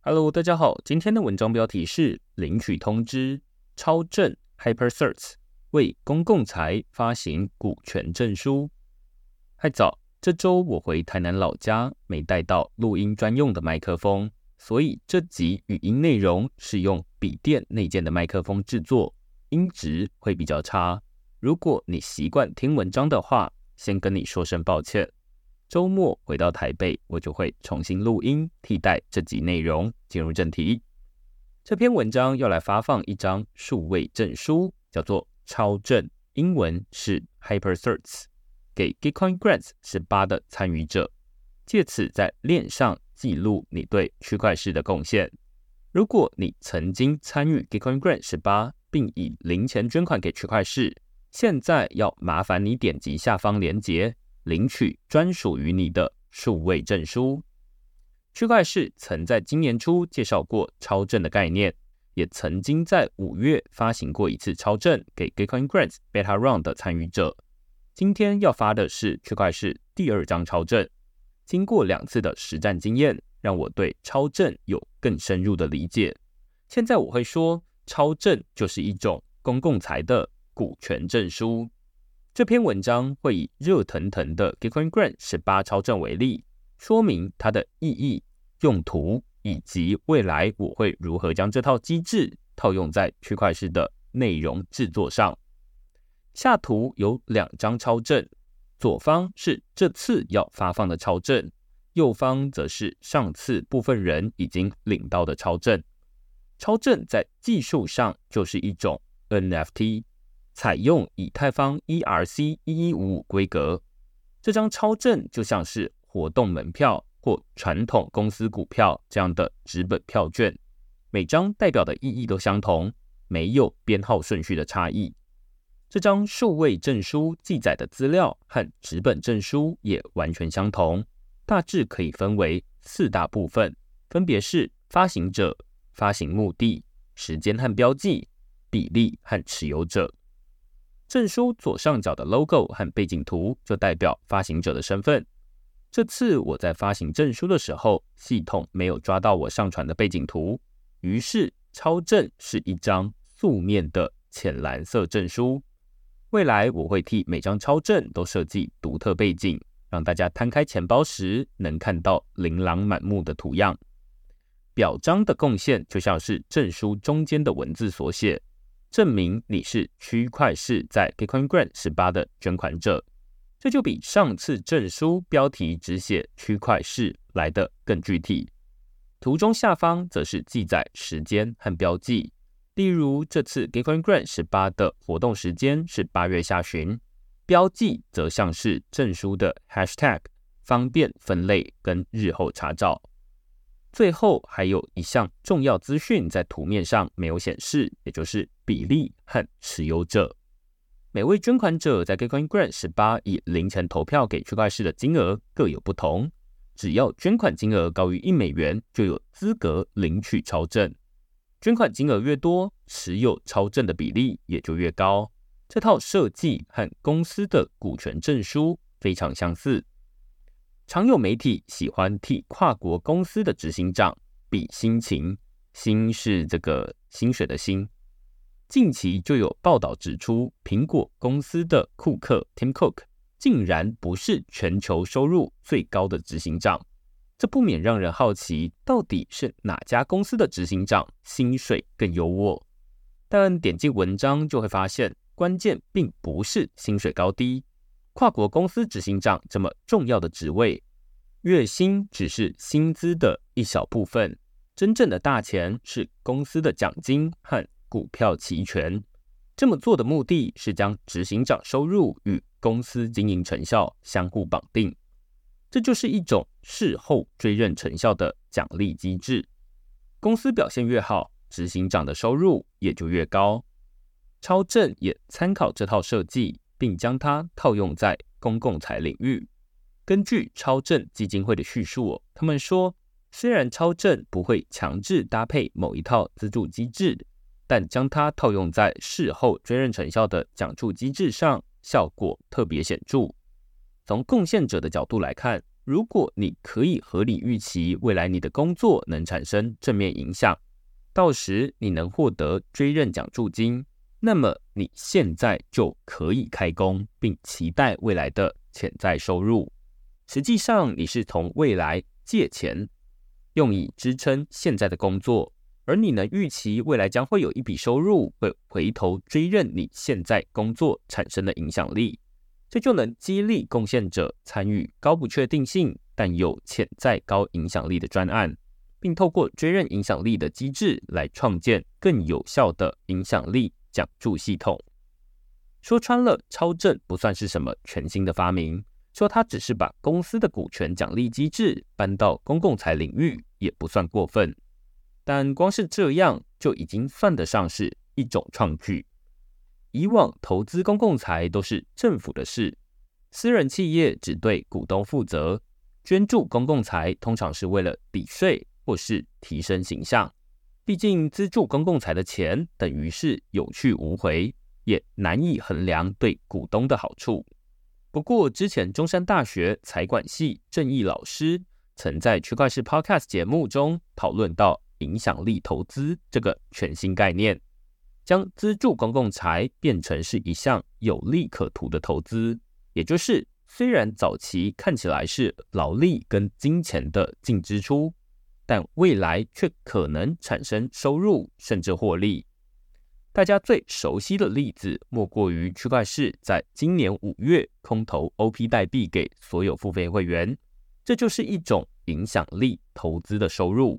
Hello，大家好，今天的文章标题是领取通知，超证 HyperCert 为公共财发行股权证书。太早，这周我回台南老家，没带到录音专用的麦克风，所以这集语音内容是用笔电内建的麦克风制作，音质会比较差。如果你习惯听文章的话，先跟你说声抱歉。周末回到台北，我就会重新录音，替代这集内容。进入正题，这篇文章要来发放一张数位证书，叫做超证，英文是 HyperCerts，给 Gitcoin Grants 十八的参与者，借此在链上记录你对区块链的贡献。如果你曾经参与 Gitcoin Grants 十八，并以零钱捐款给区块链，现在要麻烦你点击下方链接。领取专属于你的数位证书。区块市曾在今年初介绍过超证的概念，也曾经在五月发行过一次超证给 Gitcoin Grants Beta Round 的参与者。今天要发的是区块市第二张超证。经过两次的实战经验，让我对超证有更深入的理解。现在我会说，超证就是一种公共财的股权证书。这篇文章会以热腾腾的 Gitcoin Grant 十八超证为例，说明它的意义、用途以及未来我会如何将这套机制套用在区块链的内容制作上。下图有两张超证，左方是这次要发放的超证，右方则是上次部分人已经领到的超证。超证在技术上就是一种 NFT。采用以太坊 ERC 一一五五规格，这张超证就像是活动门票或传统公司股票这样的纸本票券，每张代表的意义都相同，没有编号顺序的差异。这张数位证书记载的资料和纸本证书也完全相同，大致可以分为四大部分，分别是发行者、发行目的、时间和标记、比例和持有者。证书左上角的 logo 和背景图就代表发行者的身份。这次我在发行证书的时候，系统没有抓到我上传的背景图，于是超证是一张素面的浅蓝色证书。未来我会替每张超证都设计独特背景，让大家摊开钱包时能看到琳琅满目的图样。表彰的贡献就像是证书中间的文字所写。证明你是区块市在 Bitcoin Grant 十八的捐款者，这就比上次证书标题只写区块市来的更具体。图中下方则是记载时间和标记，例如这次 Bitcoin Grant 十八的活动时间是八月下旬，标记则像是证书的 Hashtag，方便分类跟日后查找。最后还有一项重要资讯在图面上没有显示，也就是比例和持有者。每位捐款者在 Gitcoin Grant 十八以零钱投票给区块链的金额各有不同，只要捐款金额高于一美元，就有资格领取超证。捐款金额越多，持有超证的比例也就越高。这套设计和公司的股权证书非常相似。常有媒体喜欢替跨国公司的执行长比心情，心是这个薪水的薪。近期就有报道指出，苹果公司的库克 Tim Cook 竟然不是全球收入最高的执行长，这不免让人好奇，到底是哪家公司的执行长薪水更优渥？但点进文章就会发现，关键并不是薪水高低。跨国公司执行长这么重要的职位，月薪只是薪资的一小部分，真正的大钱是公司的奖金和股票期权。这么做的目的是将执行长收入与公司经营成效相互绑定，这就是一种事后追认成效的奖励机制。公司表现越好，执行长的收入也就越高。超正也参考这套设计。并将它套用在公共财领域。根据超正基金会的叙述，他们说，虽然超正不会强制搭配某一套资助机制，但将它套用在事后追认成效的奖助机制上，效果特别显著。从贡献者的角度来看，如果你可以合理预期未来你的工作能产生正面影响，到时你能获得追认奖助金，那么你现在就可以开工，并期待未来的潜在收入。实际上，你是从未来借钱，用以支撑现在的工作，而你能预期未来将会有一笔收入会回头追认你现在工作产生的影响力。这就能激励贡献者参与高不确定性但有潜在高影响力的专案，并透过追认影响力的机制来创建更有效的影响力助系统。说穿了，超正不算是什么全新的发明，说它只是把公司的股权奖励机制搬到公共财领域也不算过分。但光是这样就已经算得上是一种创举。以往投资公共财都是政府的事，私人企业只对股东负责。捐助公共财通常是为了抵税或是提升形象。毕竟资助公共财的钱等于是有去无回，也难以衡量对股东的好处。不过之前中山大学财管系正义老师曾在区块市 Podcast 节目中讨论到影响力投资这个全新概念。将资助公共财变成是一项有利可图的投资，也就是虽然早期看起来是劳力跟金钱的净支出，但未来却可能产生收入甚至获利。大家最熟悉的例子莫过于区块市在今年五月空投 OP 代币给所有付费会员，这就是一种影响力投资的收入。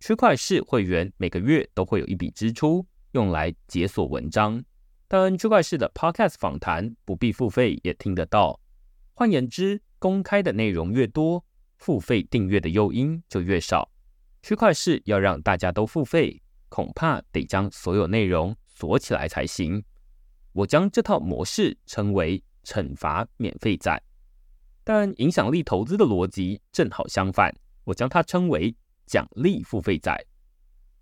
区块市会员每个月都会有一笔支出。用来解锁文章，但区块市的 Podcast 访谈不必付费也听得到。换言之，公开的内容越多，付费订阅的诱因就越少。区块市要让大家都付费，恐怕得将所有内容锁起来才行。我将这套模式称为“惩罚免费仔”，但影响力投资的逻辑正好相反，我将它称为“奖励付费仔”，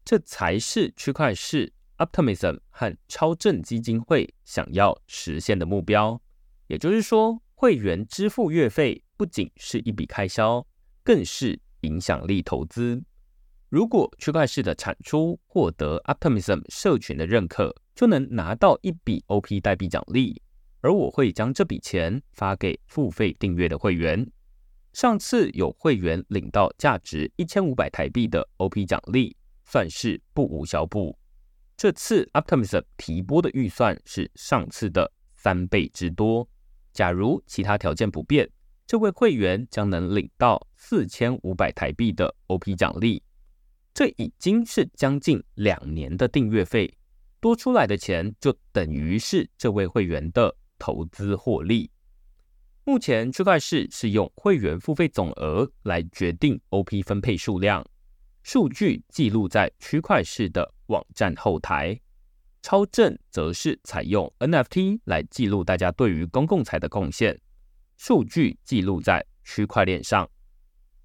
这才是区块市。Optimism 和超正基金会想要实现的目标，也就是说，会员支付月费不仅是一笔开销，更是影响力投资。如果区块链的产出获得 Optimism 社群的认可，就能拿到一笔 OP 代币奖励，而我会将这笔钱发给付费订阅的会员。上次有会员领到价值一千五百台币的 OP 奖励，算是不无小补。这次 Optimism 提拨的预算是上次的三倍之多。假如其他条件不变，这位会员将能领到四千五百台币的 OP 奖励。这已经是将近两年的订阅费，多出来的钱就等于是这位会员的投资获利。目前区块市是用会员付费总额来决定 OP 分配数量。数据记录在区块式的网站后台，超正则是采用 NFT 来记录大家对于公共财的贡献。数据记录在区块链上，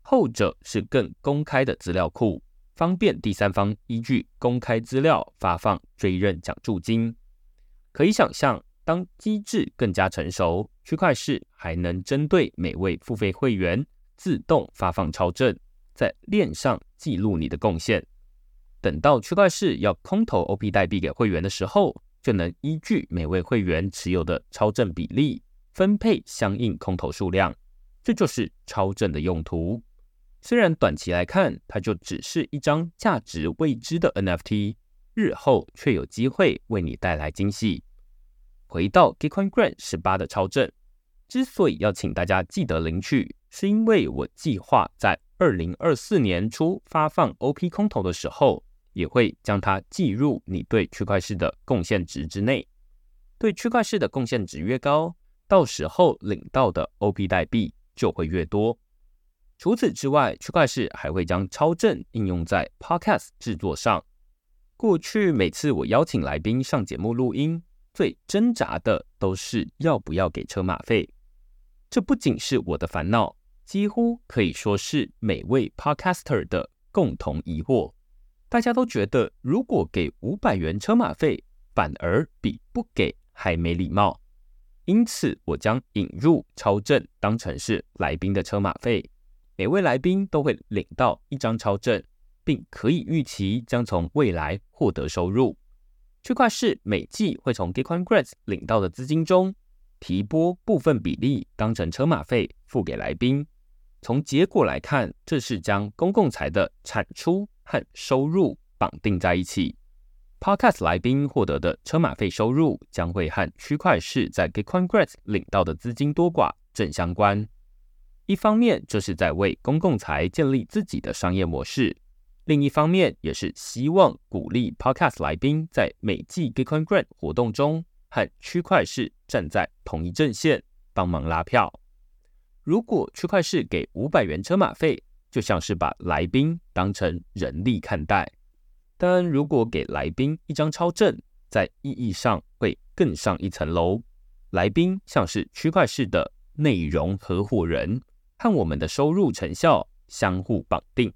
后者是更公开的资料库，方便第三方依据公开资料发放追认奖助金。可以想象，当机制更加成熟，区块市还能针对每位付费会员自动发放超正。在链上记录你的贡献，等到区块市要空投 OP 代币给会员的时候，就能依据每位会员持有的超正比例分配相应空投数量。这就是超正的用途。虽然短期来看，它就只是一张价值未知的 NFT，日后却有机会为你带来惊喜。回到 Gitcoin Grant 十八的超正，之所以要请大家记得领取，是因为我计划在。二零二四年初发放 OP 空投的时候，也会将它计入你对区块市的贡献值之内。对区块市的贡献值越高，到时候领到的 OP 代币就会越多。除此之外，区块市还会将超正应用在 Podcast 制作上。过去每次我邀请来宾上节目录音，最挣扎的都是要不要给车马费。这不仅是我的烦恼。几乎可以说是每位 podcaster 的共同疑惑。大家都觉得，如果给五百元车马费，反而比不给还没礼貌。因此我将引入超证当成是来宾的车马费，每位来宾都会领到一张超证，并可以预期将从未来获得收入。区块市每季会从 Gitcoin Grants 领到的资金中提拨部分比例当成车马费付给来宾。从结果来看，这是将公共财的产出和收入绑定在一起。Podcast 来宾获得的车马费收入将会和区块市在 Gitcoin Grants 领到的资金多寡正相关。一方面，这是在为公共财建立自己的商业模式；另一方面，也是希望鼓励 Podcast 来宾在每季 Gitcoin Grant 活动中和区块市站在同一阵线，帮忙拉票。如果区块市给五百元车马费，就像是把来宾当成人力看待。但如果给来宾一张超证，在意义上会更上一层楼。来宾像是区块式的内容合伙人，和我们的收入成效相互绑定。